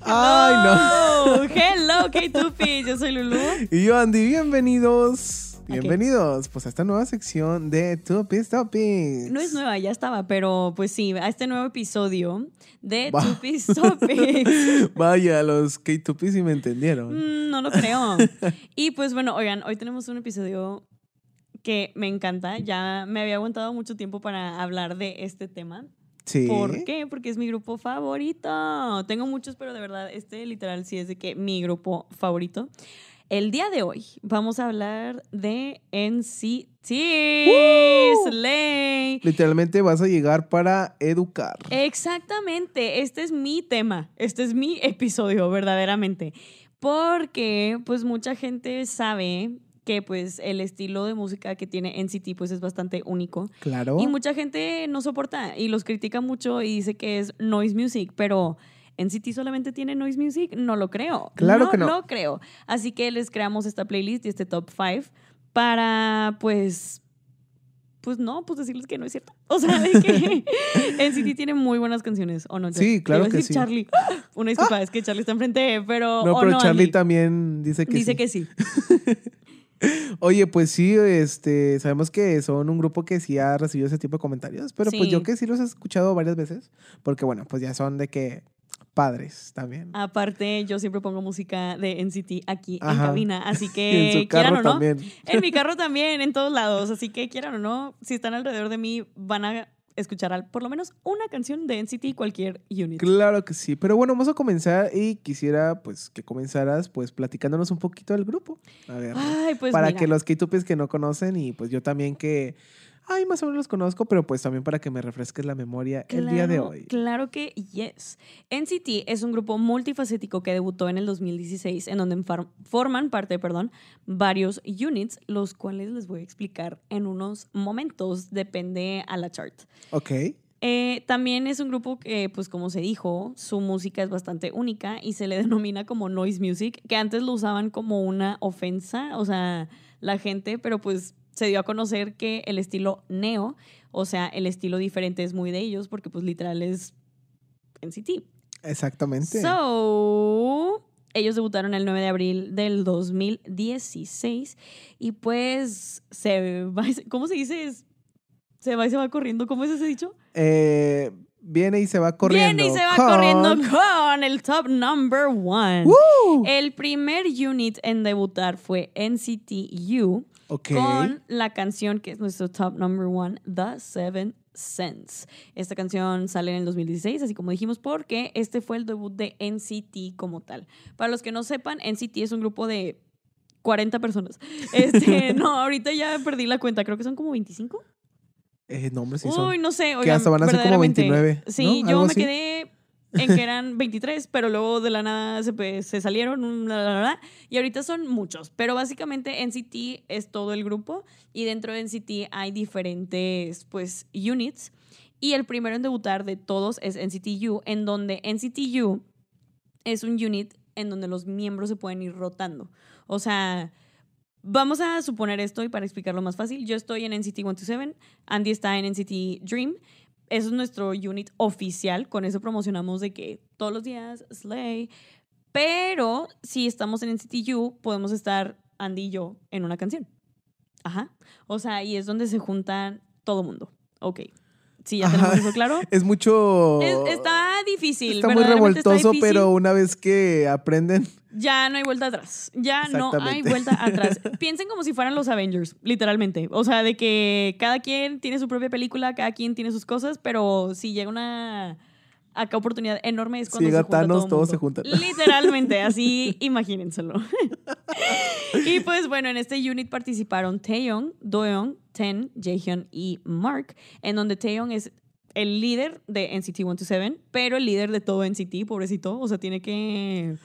Ay, no. Hello, K2P. Yo soy Lulu. Y yo, Andy, bienvenidos. Bienvenidos pues a esta nueva sección de Tupis Topics. No es nueva, ya estaba, pero pues sí, a este nuevo episodio de Tupis Topics. Vaya, los K2P sí me entendieron. Mm, no lo creo. y pues bueno, oigan, hoy tenemos un episodio que me encanta. Ya me había aguantado mucho tiempo para hablar de este tema. Sí. ¿Por qué? Porque es mi grupo favorito. Tengo muchos, pero de verdad, este literal sí es de que mi grupo favorito. El día de hoy vamos a hablar de NCT Slay. Literalmente vas a llegar para educar. Exactamente, este es mi tema, este es mi episodio verdaderamente. Porque pues mucha gente sabe que pues el estilo de música que tiene NCT pues es bastante único. Claro. Y mucha gente no soporta y los critica mucho y dice que es noise music, pero NCT solamente tiene noise music, no lo creo. Claro que no. lo creo. Así que les creamos esta playlist y este top 5 para pues pues no, pues decirles que no es cierto. O sea, de que NCT tiene muy buenas canciones, ¿o no? Sí, claro que sí. Charlie. Una disculpa, es que Charlie está enfrente, pero... No, ¿o pero no, Charlie Andy? también dice que Dice sí. que sí. Oye, pues sí, este, sabemos que son un grupo que sí ha recibido ese tipo de comentarios, pero pues Sí. yo que sí los he escuchado varias veces, porque bueno, pues ya son de que padres también. Aparte, yo siempre pongo música de NCT aquí en Ajá. cabina, así en que su carro quieran o no, también. en mi carro también, en todos lados, así que quieran o no, si están alrededor de mí, van a escuchar al- por lo menos una canción de NCT cualquier unit. Claro que sí, pero bueno, vamos a comenzar y quisiera pues que comenzaras pues platicándonos un poquito del grupo. A ver, Ay, pues para mira, que los K-Tupis que no conocen y pues yo también que, ay, más o menos los conozco, pero pues también para que me refresques la memoria el día de hoy. Claro que yes. NCT es un grupo multifacético que debutó en el 2016, en donde forman parte, perdón, varios units, los cuales les voy a explicar en unos momentos, depende a la chart. Ok, Eh, también es un grupo que, pues como se dijo, su música es bastante única y se le denomina como noise music, que antes lo usaban como una ofensa, o sea, la gente, pero pues se dio a conocer que el estilo neo, o sea, el estilo diferente es muy de ellos, porque pues literal es NCT. exactamente. So, ellos debutaron el 9 de abril del 2016 y pues se va, ¿cómo se dice? Se va y se va corriendo, ¿cómo es ese dicho? Eh, viene y se va corriendo. Viene y se va con- corriendo con el top number one. ¡Woo! El primer unit en debutar fue NCT U Con la canción que es nuestro top number one, The Seven Sense. Esta canción sale en el 2016, así como dijimos, porque este fue el debut de NCT como tal. Para los que no sepan, NCT es un grupo de 40 personas. Este, no, ahorita ya perdí la cuenta, creo que son como 25. Eh, no, hombre, sí son. Uy, no sé. que oigan, hasta van a ser como verdaderamente. 29, Sí, ¿no? yo me así. quedé en que eran 23, pero luego de la nada se, se salieron, un la, la, la, la, y ahorita son muchos. Pero básicamente NCT es todo el grupo y dentro de NCT hay diferentes, pues, units. Y el primero en debutar de todos es NCT U, en donde NCT U es un unit en donde los miembros se pueden ir rotando. O sea, vamos a suponer esto y para explicarlo más fácil, yo estoy en NCT 127, Andy está en NCT Dream. Es nuestro unit oficial, con eso promocionamos de que todos los días Slay. Pero si estamos en NCT U, podemos estar Andy y yo en una canción. Ajá. O sea, y es donde se juntan todo mundo. Ok. Sí, ya Ajá. tenemos eso claro. Es mucho. Es- está difícil. Está muy está revoltoso, difícil. pero una vez que aprenden. Ya no hay vuelta atrás. Ya no hay vuelta atrás. Piensen como si fueran los Avengers, literalmente. O sea, de que cada quien tiene su propia película, cada quien tiene sus cosas, pero si llega una acá oportunidad enorme es Si cuando llega se junta Thanos, todo todos se juntan. Literalmente, así imagínenselo. y pues bueno, en este unit participaron Taeyong, Doyoung, Ten, Jaehyun y Mark, en donde Taeyong es el líder de NCT 127, pero el líder de todo NCT, pobrecito, o sea, tiene que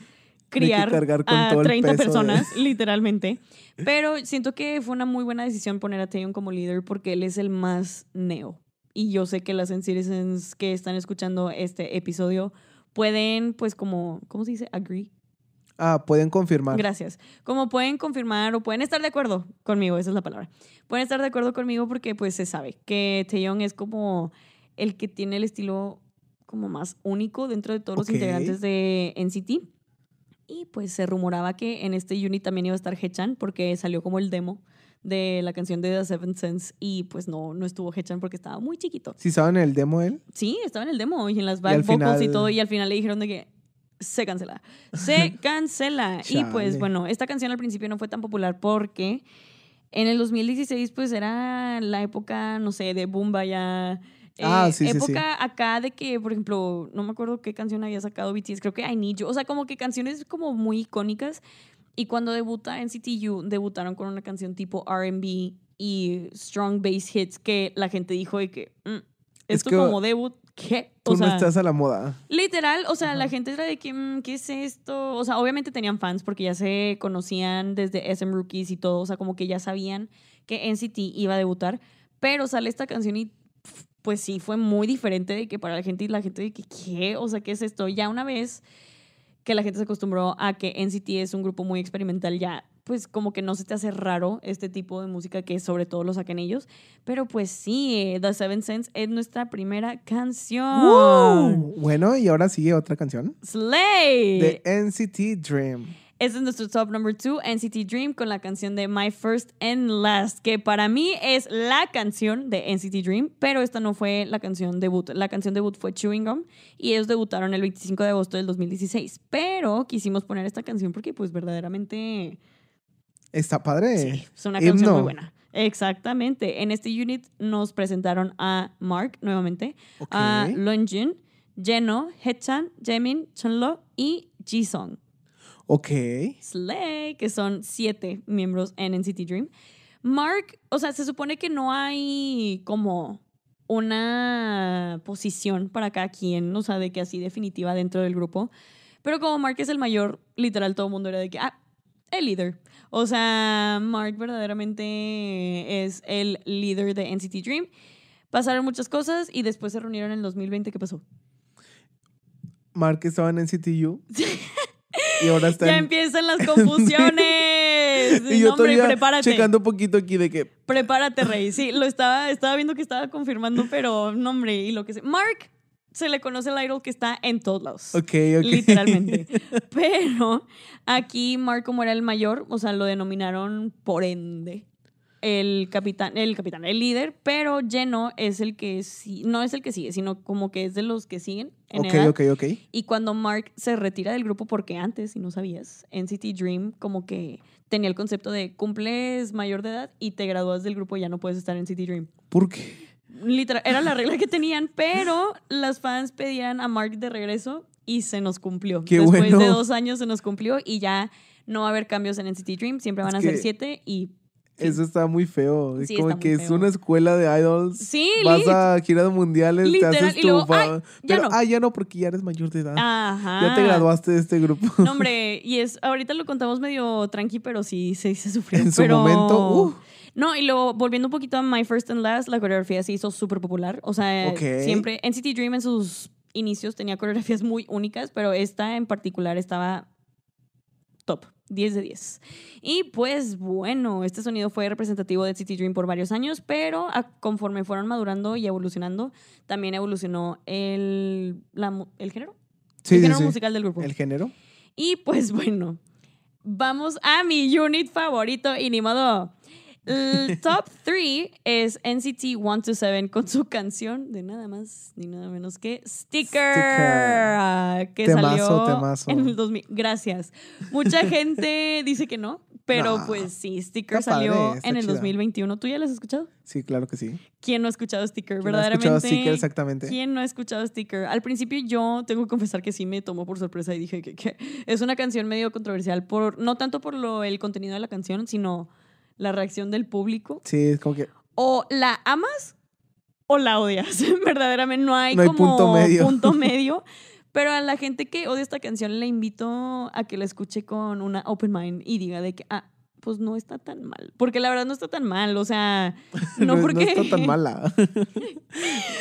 criar a todo el 30 peso de- personas, literalmente. Pero siento que fue una muy buena decisión poner a Taeyong como líder porque él es el más neo. Y yo sé que las citizens que están escuchando este episodio pueden, pues, como, ¿cómo se dice? Agree. Ah, pueden confirmar. Gracias. Como pueden confirmar o pueden estar de acuerdo conmigo, esa es la palabra. Pueden estar de acuerdo conmigo porque, pues, se sabe que Taeyong es como el que tiene el estilo como más único dentro de todos los Ok. integrantes de NCT. Y pues se rumoraba que en este unit también iba a estar Hechan porque salió como el demo de la canción de The Seventh Sense y pues no, no estuvo Hechan porque estaba muy chiquito. ¿Sí saben el demo él? Sí, estaba en el demo y en las Y back al vocals y todo y al final le dijeron de que se cancela. Se cancela. y pues bueno, esta canción al principio no fue tan popular porque en el 2016 pues era la época, no sé, de Boomba ya. eh, Ah, sí, sí, sí. época acá de que, por ejemplo, no me acuerdo qué canción había sacado BTS, creo que I Need You, o sea, como que canciones como muy icónicas. Y cuando debuta NCT U, debutaron con una canción tipo RB y Strong Bass Hits que la gente dijo de que, "Mm, Es esto que como debut, ¿qué? Tú sea, no estás a la moda. literal, o sea, la gente era de que, "Mm, ¿qué es esto? O sea, obviamente tenían fans porque ya se conocían desde SM Rookies y todo, o sea, como que ya sabían que NCT iba a debutar, pero sale esta canción y pues sí, fue muy diferente de que para la gente y la gente de que, ¿qué? O sea, ¿qué es esto? Ya una vez que la gente se acostumbró a que NCT es un grupo muy experimental, ya pues como que no se te hace raro este tipo de música que sobre todo lo saquen ellos. Pero pues sí, eh, The Seven Sense es nuestra primera canción. ¡Woo! Bueno, y ahora sigue otra canción. Slay. De NCT Dream. Este es nuestro top number two, NCT Dream, con la canción de My First and Last, que para mí es la canción de NCT Dream, pero esta no fue la canción debut. La canción debut fue Chewing Gum y ellos debutaron el 25 de agosto del 2016. Pero quisimos poner esta canción porque pues verdaderamente Está padre. sí, es una Himno. canción muy buena. Exactamente. En este unit nos presentaron a Mark nuevamente, Ok. a Longjun, Jeno, Hechan, Jaemin, Chunlo y Jisung. Ok. Slay, que son siete miembros en NCT Dream. Mark, o sea, se supone que no hay como una posición para cada quien, o sea, de que así definitiva dentro del grupo. Pero como Mark es el mayor, literal todo el mundo era de que, ah, el líder. O sea, Mark verdaderamente es el líder de NCT Dream. Pasaron muchas cosas y después se reunieron en el 2020. ¿Qué pasó? Mark estaba en NCTU. Y ahora está Ya empiezan las confusiones. y yo hombre, prepárate. checando un poquito aquí de que... Prepárate, Rey. Sí, lo estaba, estaba viendo que estaba confirmando, pero no, hombre, y lo que sé. Mark se le conoce el idol que está en todos lados. Ok, ok. Literalmente. Pero aquí Mark, como era el mayor, o sea, lo denominaron por ende el capitán, el capitán, el líder, pero Jeno es el que sí, no es el que sigue, sino como que es de los que siguen en ok, edad. ok, ok. Y cuando Mark se retira del grupo, porque antes, si no sabías, NCT Dream como que tenía el concepto de cumples mayor de edad y te gradúas del grupo y ya no puedes estar en NCT Dream. ¿Por qué? Literal, era la regla que tenían, pero las fans pedían a Mark de regreso y se nos cumplió. Qué Después bueno. de dos años se nos cumplió y ya no va a haber cambios en NCT Dream, siempre van Es a ser siete y... Eso está muy feo. Es Sí, como que es una escuela de idols. Sí, Vas lit. a giras mundiales, Literal, te haces tu... luego, fa- ay, ya Pero, no. ah, ya no, porque ya eres mayor de edad. Ajá. Ya te graduaste de este grupo. No, hombre, y es, ahorita lo contamos medio tranqui, pero sí, sí se sufrió. en su pero- momento, uh, No, y luego volviendo un poquito a My First and Last, la coreografía se hizo súper popular. O sea, Ok. siempre NCT Dream en sus inicios tenía coreografías muy únicas, pero esta en particular estaba top, 10 de 10. Y pues bueno, este sonido fue representativo de NCT Dream por varios años, pero a- conforme fueron madurando y evolucionando, también evolucionó el, la el género. sí, el sí, género sí. musical del grupo. El género. Y pues bueno, vamos a mi unit favorito y ni modo. El top 3 es NCT 127 con su canción de nada más ni nada menos que Sticker, Sticker. que Temazo, salió temazo. en el 2000. Gracias. Mucha gente dice que no, pero No. pues sí, Sticker padre, salió en el chida. 2021. ¿Tú ya lo has escuchado? Sí, claro que sí. ¿Quién no ha escuchado Sticker? ¿Quién no ha Verdaderamente. escuchado Sticker exactamente? ¿Quién no ha escuchado Sticker? Al principio yo tengo que confesar que sí me tomó por sorpresa y dije que, que es una canción medio controversial, por, no tanto por lo, el contenido de la canción, sino la reacción del público. Sí, es como que... O la amas o la odias. Verdaderamente no hay No hay como punto medio. punto medio. Pero a la gente que odia esta canción le invito a que la escuche con una open mind y diga de que, ah, pues no está tan mal. Porque la verdad no está tan mal. O sea, no, porque... está tan mala.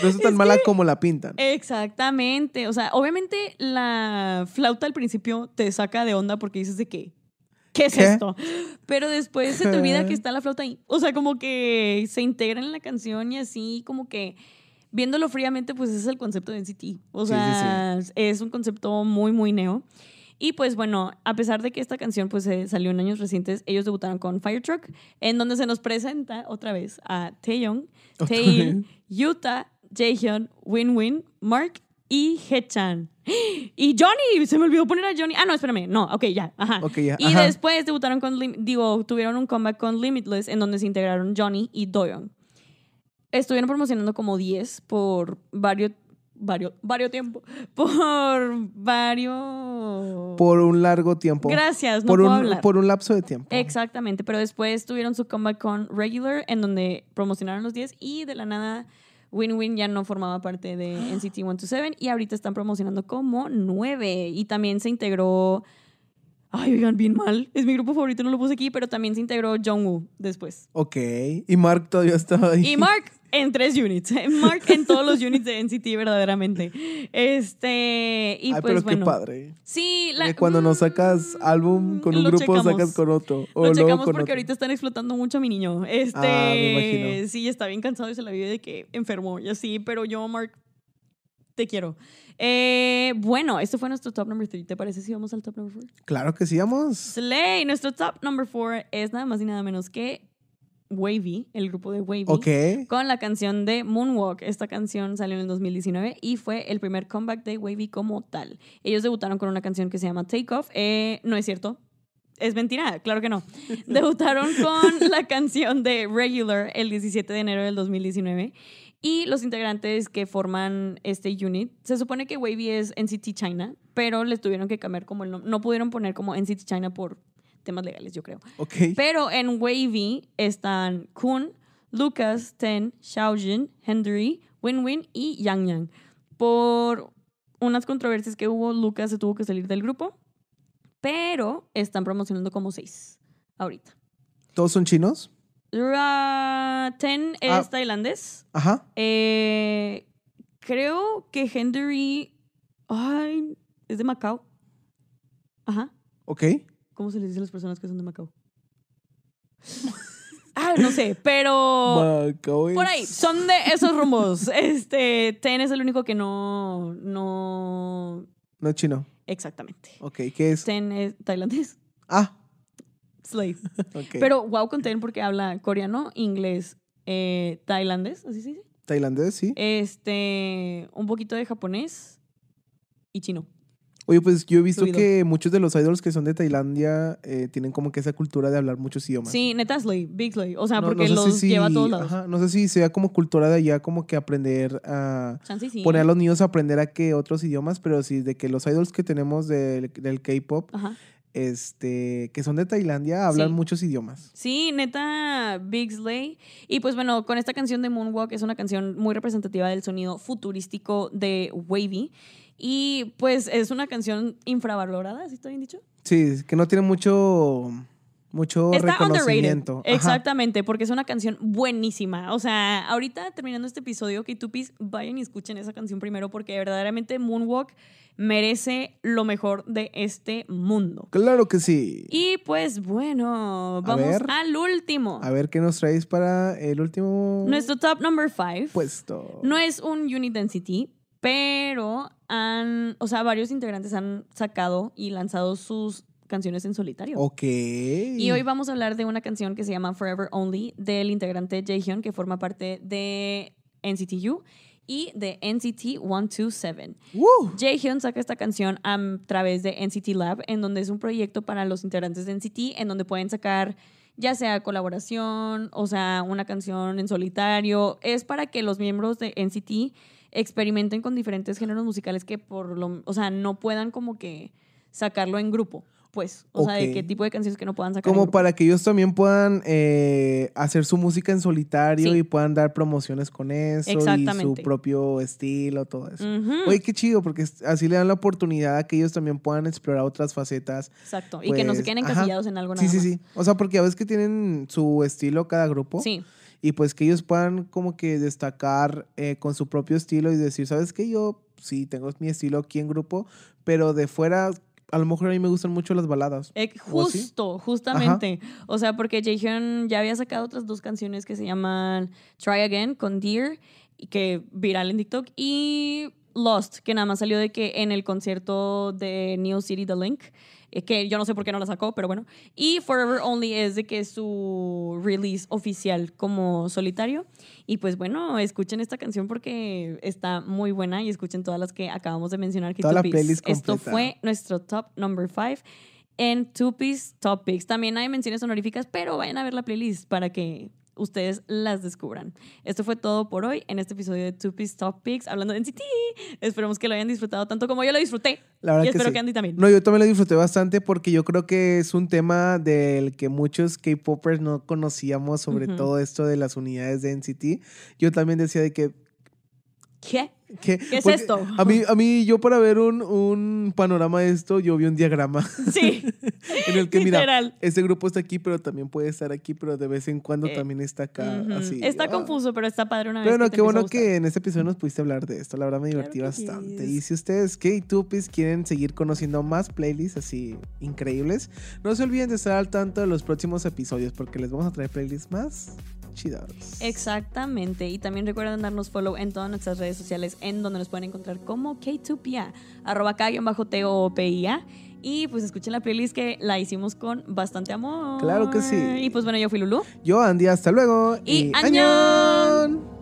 no está tan mala como la pintan. Exactamente. O sea, obviamente la flauta al principio te saca de onda porque dices de qué. ¿Qué es ¿Qué? esto? Pero después se te olvida que está la flauta ahí. O sea, como que se integra en la canción y así, como que viéndolo fríamente, pues ese es el concepto de NCT. O Sí, sí, sí. sea, es un concepto muy, muy neo. Y pues bueno, a pesar de que esta canción pues eh, salió en años recientes, ellos debutaron con Fire Truck, en donde se nos presenta otra vez a Taeyong, Taeil. Yuta, Jaehyun, Win-Win, Mark y Hechan. Y Johnny, se me olvidó poner a Johnny. Ah, no, espérame, no, ok, ya, ajá. Ok, ya, Y ajá. después debutaron con, Lim- digo, tuvieron un comeback con Limitless, en donde se integraron Johnny y Doyoung. Estuvieron promocionando como 10 por varios, varios, varios tiempo, por varios... Por un largo tiempo. Gracias, no por, puedo un, hablar. por un lapso de tiempo. Exactamente, pero después tuvieron su comeback con Regular, en donde promocionaron los 10 y de la nada Win-Win ya no formaba parte de NCT 127 y ahorita están promocionando como 9 y también se integró... Ay, oigan, bien mal. Es mi grupo favorito, no lo puse aquí, pero también se integró Jungwoo después. Ok. Y Mark todavía estaba ahí. Y Mark en tres units. Mark en todos los units de NCT, verdaderamente. Este. Y Ay, pues pero bueno. qué padre. Sí, la, cuando no mm, sacas álbum con un grupo, checamos. sacas con otro. O Lo checamos con porque otro. ahorita están explotando mucho a mi niño. Este, Ah, me imagino. Sí, está bien cansado y se la vive de que enfermó y así, pero yo, Mark, te quiero. Eh, bueno, este fue nuestro top number 3. ¿Te parece si vamos al top number 4? Claro que sí, vamos. Slay, nuestro top number 4 es nada más y nada menos que Wavy, el grupo de Wavy. Con la canción de Moonwalk. Esta canción salió en el 2019 y fue el primer comeback de Wavy como tal. Ellos debutaron con una canción que se llama Take Off. Eh, no es cierto. Es mentira, claro que no. Debutaron con la canción de Regular el 17 de enero del 2019. Y los integrantes que forman este unit, se supone que Wavy es NCT China, pero les tuvieron que cambiar como el nombre. No pudieron poner como NCT China por temas legales, yo creo. Ok. Pero en Wavy están Kun, Lucas, Ten, Xiaojin, Henry, Win-Win y Yang Yang. Por unas controversias que hubo, Lucas se tuvo que salir del grupo, pero están promocionando como seis ahorita. ¿Todos son chinos? Ra- Ten es Ah. tailandés. Ajá. Eh, creo que Henry ay, es de Macao. Ajá. Ok. ¿Cómo se les dice a las personas que son de Macao? Ah, no sé, pero Macao por es- ahí, son de esos rumbos. Este, Ten es el único que no, no, No es chino. exactamente. Ok. ¿Qué es? Ten es tailandés, Ah. slave. Ok. Pero wow con Ten porque habla coreano, inglés, eh, tailandés, así se dice. Tailandés, sí. Este, un poquito de japonés y chino. Oye, pues yo he visto que muchos de los idols que son de Tailandia eh, tienen como que esa cultura de hablar muchos idiomas. Sí, neta slave, big slave. O sea, No- porque no sé los si- lleva a todos lados. ajá, no sé si sea como cultura de allá, como que aprender a sí. poner a los niños a aprender a que otros idiomas, pero sí de que los idols que tenemos del, del K-pop, este, que son de Tailandia, hablan Sí. muchos idiomas. Sí, neta, Big Slay. Y pues bueno, con esta canción de Moonwalk es una canción muy representativa del sonido futurístico de Wavy. Y pues es una canción infravalorada, ¿sí está bien dicho? Sí, que no tiene mucho, mucho Está underrated. reconocimiento. Ajá. Exactamente, porque es una canción buenísima. O sea, ahorita terminando este episodio, K2Ps, vayan y escuchen esa canción primero porque verdaderamente Moonwalk merece lo mejor de este mundo. Claro que sí. Y pues bueno, vamos ver. al último. A ver qué nos traéis para el último Nuestro top number five. puesto. No es un unit density, pero han, o sea, varios integrantes han sacado y lanzado sus canciones en solitario. Ok. Y hoy vamos a hablar de una canción que se llama Forever Only del integrante Jaehyun que forma parte de NCT U y de NCT 127. ¡Woo! Jaehyun saca esta canción a través de NCT Lab, en donde es un proyecto para los integrantes de NCT, en donde pueden sacar ya sea colaboración, o sea, una canción en solitario. Es para que los miembros de NCT experimenten con diferentes géneros musicales que por lo, o sea, no puedan como que sacarlo en grupo, pues, o sea, de qué tipo de canciones que no puedan sacar en Como grupo. para que ellos también puedan eh, hacer su música en solitario Sí. y puedan dar promociones con eso y su Exactamente. propio estilo, todo eso. Ujú, Oye, qué chido, porque así le dan la oportunidad a que ellos también puedan explorar otras facetas. Exacto, y que no se pues, queden ajá. encasillados en algo nada Sí, sí, más. sí. O sea, porque a veces que tienen su estilo cada grupo Sí, y pues que ellos puedan como que destacar eh, con su propio estilo y decir, ¿sabes qué? Yo sí tengo mi estilo aquí en grupo, pero de fuera a lo mejor a mí me gustan mucho las baladas. Eh, justo, justamente. O sea, porque Jaehyun ya había sacado otras dos canciones que se llaman Try Again con Dear que viral en TikTok. Y Lost, que nada más salió de que en el concierto de New City The Link, que yo no sé por qué no la sacó, pero bueno. Y Forever Only es de que es su release oficial como solitario. Y pues bueno, escuchen esta canción porque está muy buena y escuchen todas las que acabamos de mencionar. Que Toda la playlist Esto completa. fue nuestro top number 5 en Two Piece Topics. También hay menciones honoríficas, pero vayan a ver la playlist para que ustedes las descubran. Esto fue todo por hoy en este episodio de Two Piece Topics hablando de NCT. Esperemos que lo hayan disfrutado tanto como yo lo disfruté. La verdad y que espero sí. que Andy también. No, yo también lo disfruté bastante porque yo creo que es un tema del que muchos K-popers no conocíamos, sobre Ujú. todo esto de las unidades de NCT. Yo también decía de que ¿Qué? ¿Qué, ¿Qué es Porque esto? A mí, a mí, yo para ver un, un panorama de esto, yo vi un diagrama Sí, en el que, mira, ese grupo está aquí, pero también puede estar aquí, pero de vez en cuando Eh, también está acá, así. Está ah. confuso, pero está padre una vez. Pero no, que te qué bueno que en este episodio nos pudiste hablar de esto. La verdad me divertí que bastante. Y si ustedes, K-Tupis, quieren seguir conociendo más playlists así increíbles, no se olviden de estar al tanto de los próximos episodios porque les vamos a traer playlists más chidas. Exactamente. Y también recuerden darnos follow en todas nuestras redes sociales, en donde nos pueden encontrar como K2PIA, arroba K-T-O-P-I-A. Y pues escuchen la playlist que la hicimos con bastante amor. Claro que sí. Y pues bueno, yo fui Lulu. Yo, Andy, hasta luego. Y ¡añón!